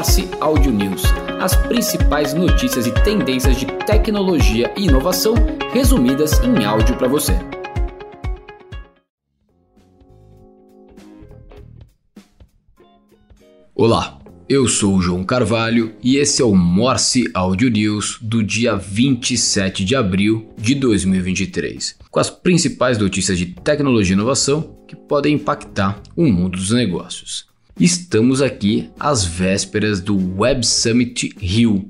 Morse Audio News, as principais notícias e tendências de tecnologia e inovação resumidas em áudio para você. Olá, eu sou o João Carvalho e esse é o Morse Audio News do dia 27 de abril de 2023, com as principais notícias de tecnologia e inovação que podem impactar o mundo dos negócios. Estamos aqui às vésperas do Web Summit Rio,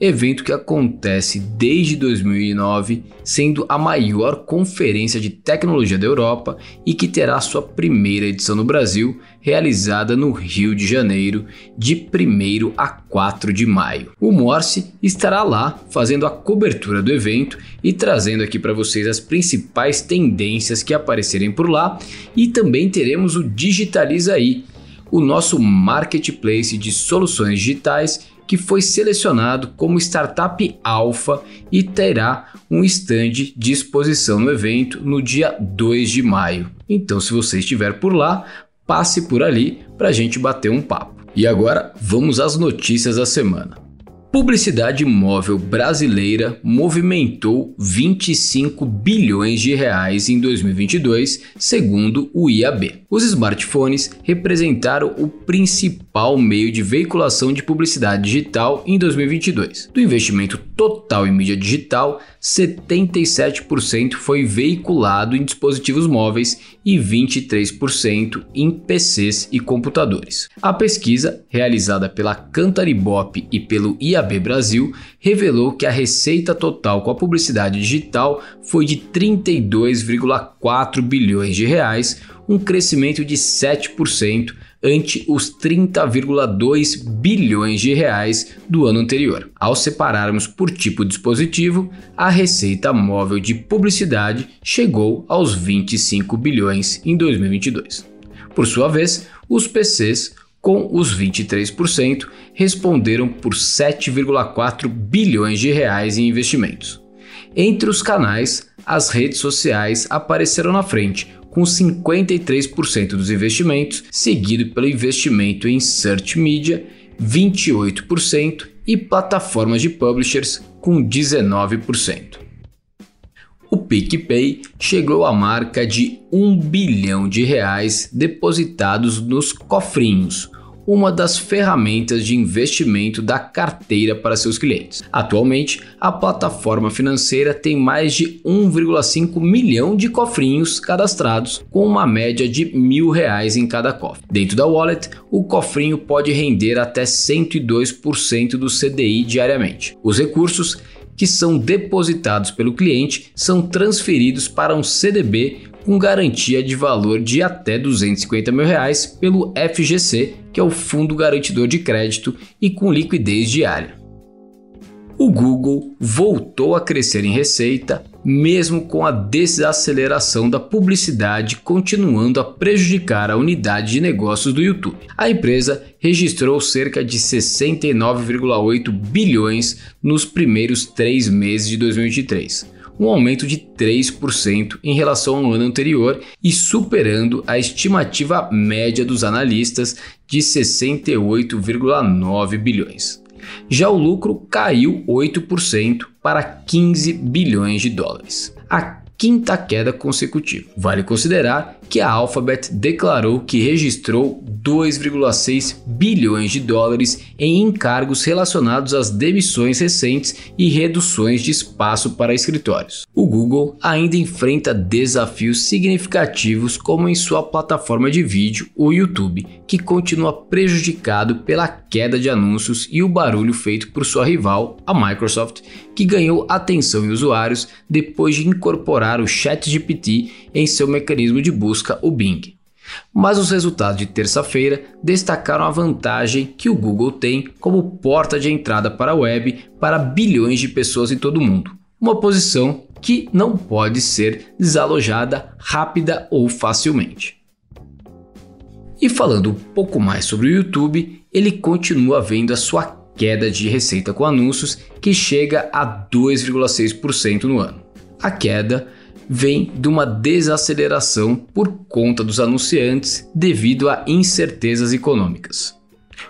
evento que acontece desde 2009, sendo a maior conferência de tecnologia da Europa e que terá sua primeira edição no Brasil, realizada no Rio de Janeiro, de 1 a 4 de maio. O Morse estará lá fazendo a cobertura do evento e trazendo aqui para vocês as principais tendências que aparecerem por lá, e também teremos o Digitaliza aí, o nosso marketplace de soluções digitais que foi selecionado como startup alfa e terá um stand de exposição no evento no dia 2 de maio. Então, se você estiver por lá, passe por ali para a gente bater um papo. E agora vamos às notícias da semana. Publicidade móvel brasileira movimentou 25 bilhões de reais em 2022, segundo o IAB. Os smartphones representaram o principal meio de veiculação de publicidade digital em 2022. Do investimento total em mídia digital, 77% foi veiculado em dispositivos móveis e 23% em PCs e computadores. A pesquisa, realizada pela Cantaribop e pelo IAB Brasil, revelou que a receita total com a publicidade digital foi de 32,4 bilhões de reais, um crescimento de 7% ante os 30,2 bilhões de reais do ano anterior. Ao separarmos por tipo dispositivo, a receita móvel de publicidade chegou aos 25 bilhões em 2022. Por sua vez, os PCs com os 23%, responderam por 7,4 bilhões de reais em investimentos. Entre os canais, as redes sociais apareceram na frente, com 53% dos investimentos, seguido pelo investimento em search media, 28%, e plataformas de publishers, com 19%. O PicPay chegou à marca de 1 bilhão de reais depositados nos cofrinhos, uma das ferramentas de investimento da carteira para seus clientes. Atualmente, a plataforma financeira tem mais de 1,5 milhão de cofrinhos cadastrados, com uma média de mil reais em cada cofre. Dentro da wallet, o cofrinho pode render até 102% do CDI diariamente. Os recursos que são depositados pelo cliente são transferidos para um CDB com garantia de valor de até 250 mil reais pelo FGC, que é o Fundo Garantidor de Crédito, e com liquidez diária. O Google voltou a crescer em receita, mesmo com a desaceleração da publicidade continuando a prejudicar a unidade de negócios do YouTube. A empresa registrou cerca de 69,8 bilhões nos primeiros três meses de 2023 um aumento de 3% em relação ao ano anterior e superando a estimativa média dos analistas de 68,9 bilhões. Já o lucro caiu 8% para 15 bilhões de dólares. A quinta queda consecutiva. Vale considerar que a Alphabet declarou que registrou 2,6 bilhões de dólares em encargos relacionados às demissões recentes e reduções de espaço para escritórios. O Google ainda enfrenta desafios significativos, como em sua plataforma de vídeo, o YouTube, que continua prejudicado pela queda de anúncios e o barulho feito por sua rival, a Microsoft, que ganhou atenção em usuários depois de incorporar o ChatGPT em seu mecanismo de busca, o Bing. Mas os resultados de terça-feira destacaram a vantagem que o Google tem como porta de entrada para a web para bilhões de pessoas em todo o mundo, uma posição que não pode ser desalojada rápida ou facilmente. E falando um pouco mais sobre o YouTube, ele continua vendo a sua queda de receita com anúncios que chega a 2,6% no ano. A queda vem de uma desaceleração por conta dos anunciantes devido a incertezas econômicas.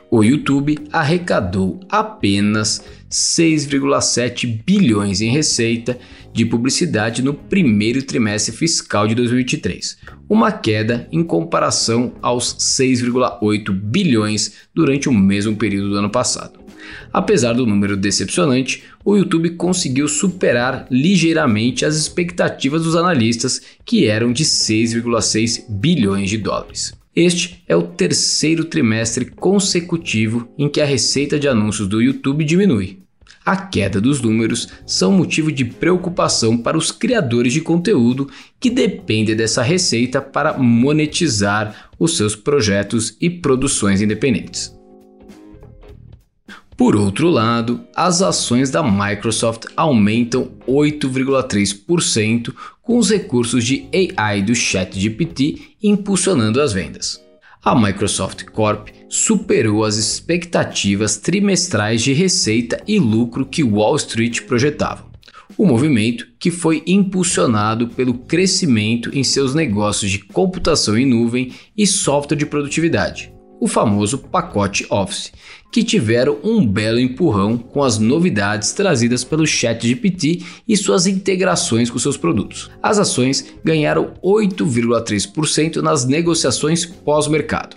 O YouTube arrecadou apenas 6,7 bilhões em receita de publicidade no primeiro trimestre fiscal de 2023, uma queda em comparação aos 6,8 bilhões durante o mesmo período do ano passado. Apesar do número decepcionante, o YouTube conseguiu superar ligeiramente as expectativas dos analistas, que eram de 6,6 bilhões de dólares. Este é o terceiro trimestre consecutivo em que a receita de anúncios do YouTube diminui. A queda dos números são motivo de preocupação para os criadores de conteúdo que dependem dessa receita para monetizar os seus projetos e produções independentes. Por outro lado, as ações da Microsoft aumentam 8,3% com os recursos de AI do ChatGPT impulsionando as vendas. A Microsoft Corp superou as expectativas trimestrais de receita e lucro que Wall Street projetava. O movimento, que foi impulsionado pelo crescimento em seus negócios de computação em nuvem e software de produtividade, o famoso pacote Office, que tiveram um belo empurrão com as novidades trazidas pelo ChatGPT e suas integrações com seus produtos. As ações ganharam 8,3% nas negociações pós-mercado.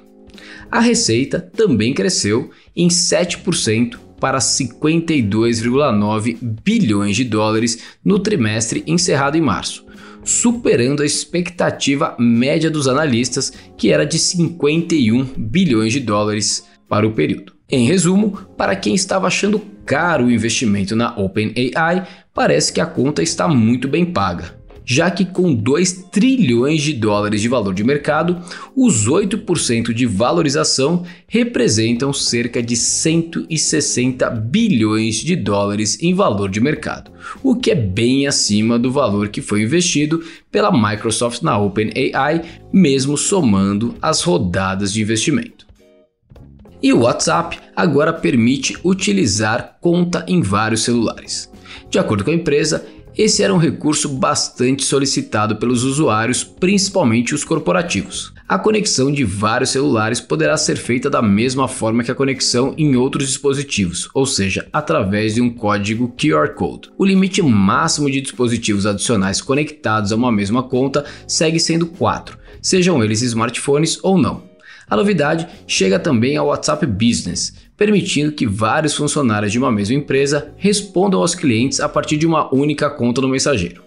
A receita também cresceu em 7% para 52,9 bilhões de dólares no trimestre encerrado em março, superando a expectativa média dos analistas, que era de 51 bilhões de dólares para o período. Em resumo, para quem estava achando caro o investimento na OpenAI, parece que a conta está muito bem paga, já que com 2 trilhões de dólares de valor de mercado, os 8% de valorização representam cerca de 160 bilhões de dólares em valor de mercado, o que é bem acima do valor que foi investido pela Microsoft na OpenAI, mesmo somando as rodadas de investimento. E o WhatsApp agora permite utilizar conta em vários celulares. De acordo com a empresa, esse era um recurso bastante solicitado pelos usuários, principalmente os corporativos. A conexão de vários celulares poderá ser feita da mesma forma que a conexão em outros dispositivos, ou seja, através de um código QR Code. O limite máximo de dispositivos adicionais conectados a uma mesma conta segue sendo 4, sejam eles smartphones ou não. A novidade chega também ao WhatsApp Business, permitindo que vários funcionários de uma mesma empresa respondam aos clientes a partir de uma única conta no mensageiro.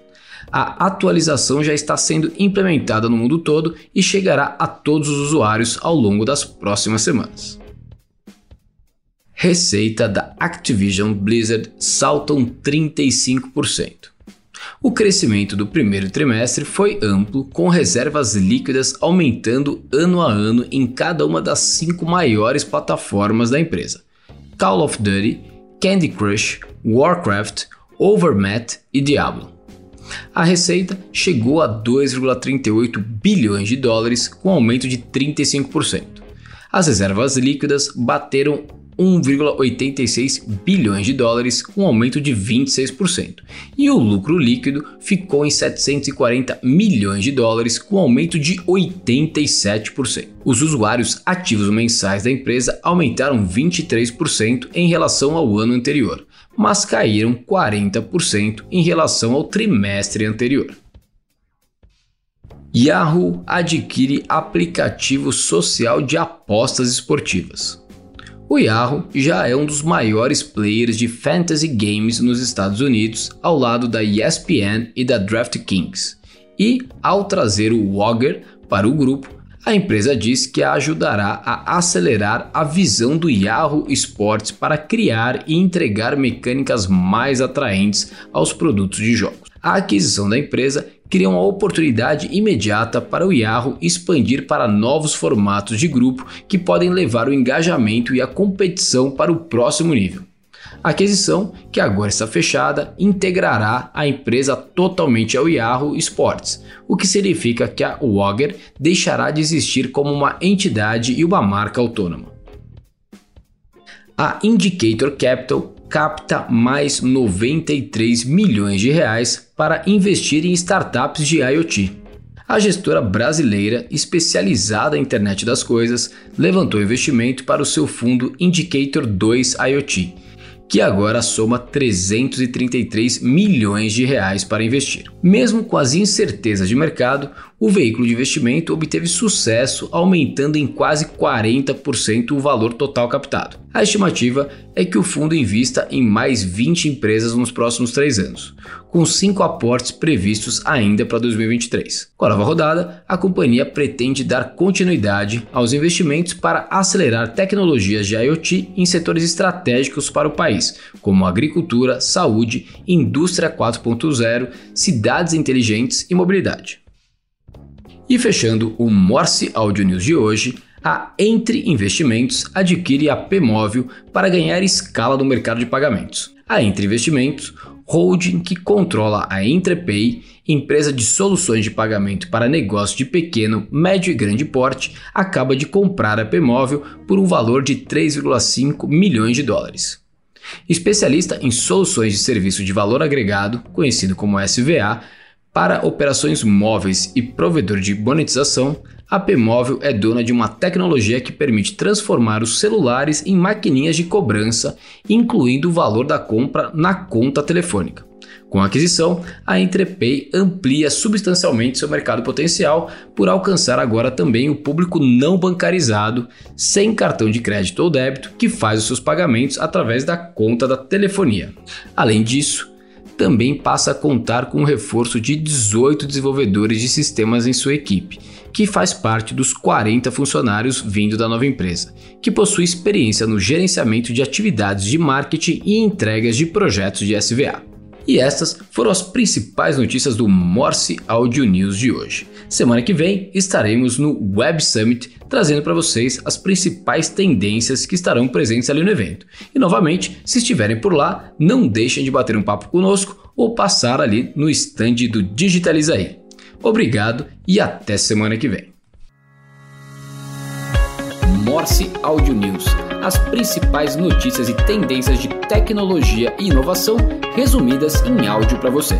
A atualização já está sendo implementada no mundo todo e chegará a todos os usuários ao longo das próximas semanas. Receita da Activision Blizzard saltam 35%. O crescimento do primeiro trimestre foi amplo, com reservas líquidas aumentando ano a ano em cada uma das cinco maiores plataformas da empresa: Call of Duty, Candy Crush, Warcraft, Overmatch e Diablo. A receita chegou a 2,38 bilhões de dólares, com aumento de 35%. As reservas líquidas bateram 1,86 bilhões de dólares, com um aumento de 26%, e o lucro líquido ficou em 740 milhões de dólares, com um aumento de 87%. Os usuários ativos mensais da empresa aumentaram 23% em relação ao ano anterior, mas caíram 40% em relação ao trimestre anterior. Yahoo adquire aplicativo social de apostas esportivas. O Yahoo já é um dos maiores players de fantasy games nos Estados Unidos, ao lado da ESPN e da DraftKings. E, ao trazer o Wogger para o grupo, a empresa diz que a ajudará a acelerar a visão do Yahoo Sports para criar e entregar mecânicas mais atraentes aos produtos de jogos. A aquisição da empresa cria uma oportunidade imediata para o Yahoo expandir para novos formatos de grupo que podem levar o engajamento e a competição para o próximo nível. A aquisição, que agora está fechada, integrará a empresa totalmente ao Yahoo Sports, o que significa que a Wogger deixará de existir como uma entidade e uma marca autônoma. A Indicator Capital capta mais 93 milhões de reais para investir em startups de IoT. a gestora brasileira especializada em internet das coisas levantou investimento para o seu fundo Indicator 2 IoT, que agora soma 333 milhões de reais para investir. Mesmo com as incertezas de mercado, o veículo de investimento obteve sucesso, aumentando em quase 40% o valor total captado. A estimativa é que o fundo invista em mais 20 empresas nos próximos três anos, com cinco aportes previstos ainda para 2023. Com a nova rodada, a companhia pretende dar continuidade aos investimentos para acelerar tecnologias de IoT em setores estratégicos para o país, como agricultura, saúde, indústria 4.0, cidades inteligentes e mobilidade. E fechando o Morse Audio News de hoje, a Entre Investimentos adquire a Pmóvel para ganhar escala no mercado de pagamentos. A Entre Investimentos, holding que controla a Entrepay, empresa de soluções de pagamento para negócios de pequeno, médio e grande porte, acaba de comprar a Pmóvel por um valor de 3,5 milhões de dólares. Especialista em soluções de serviço de valor agregado, conhecido como SVA, para operações móveis e provedor de monetização, a Pmóvel é dona de uma tecnologia que permite transformar os celulares em maquininhas de cobrança, incluindo o valor da compra na conta telefônica. Com a aquisição, a Entrepay amplia substancialmente seu mercado potencial por alcançar agora também o público não bancarizado, sem cartão de crédito ou débito, que faz os seus pagamentos através da conta da telefonia. Além disso, também passa a contar com o reforço de 18 desenvolvedores de sistemas em sua equipe, que faz parte dos 40 funcionários vindo da nova empresa, que possui experiência no gerenciamento de atividades de marketing e entregas de projetos de SVA. E estas foram as principais notícias do Morse Audio News de hoje. Semana que vem estaremos no Web Summit trazendo para vocês as principais tendências que estarão presentes ali no evento. E novamente, se estiverem por lá, não deixem de bater um papo conosco ou passar ali no stand do Digitaliza aí. Obrigado e até semana que vem. Morse Audio News as principais notícias e tendências de tecnologia e inovação resumidas em áudio para você.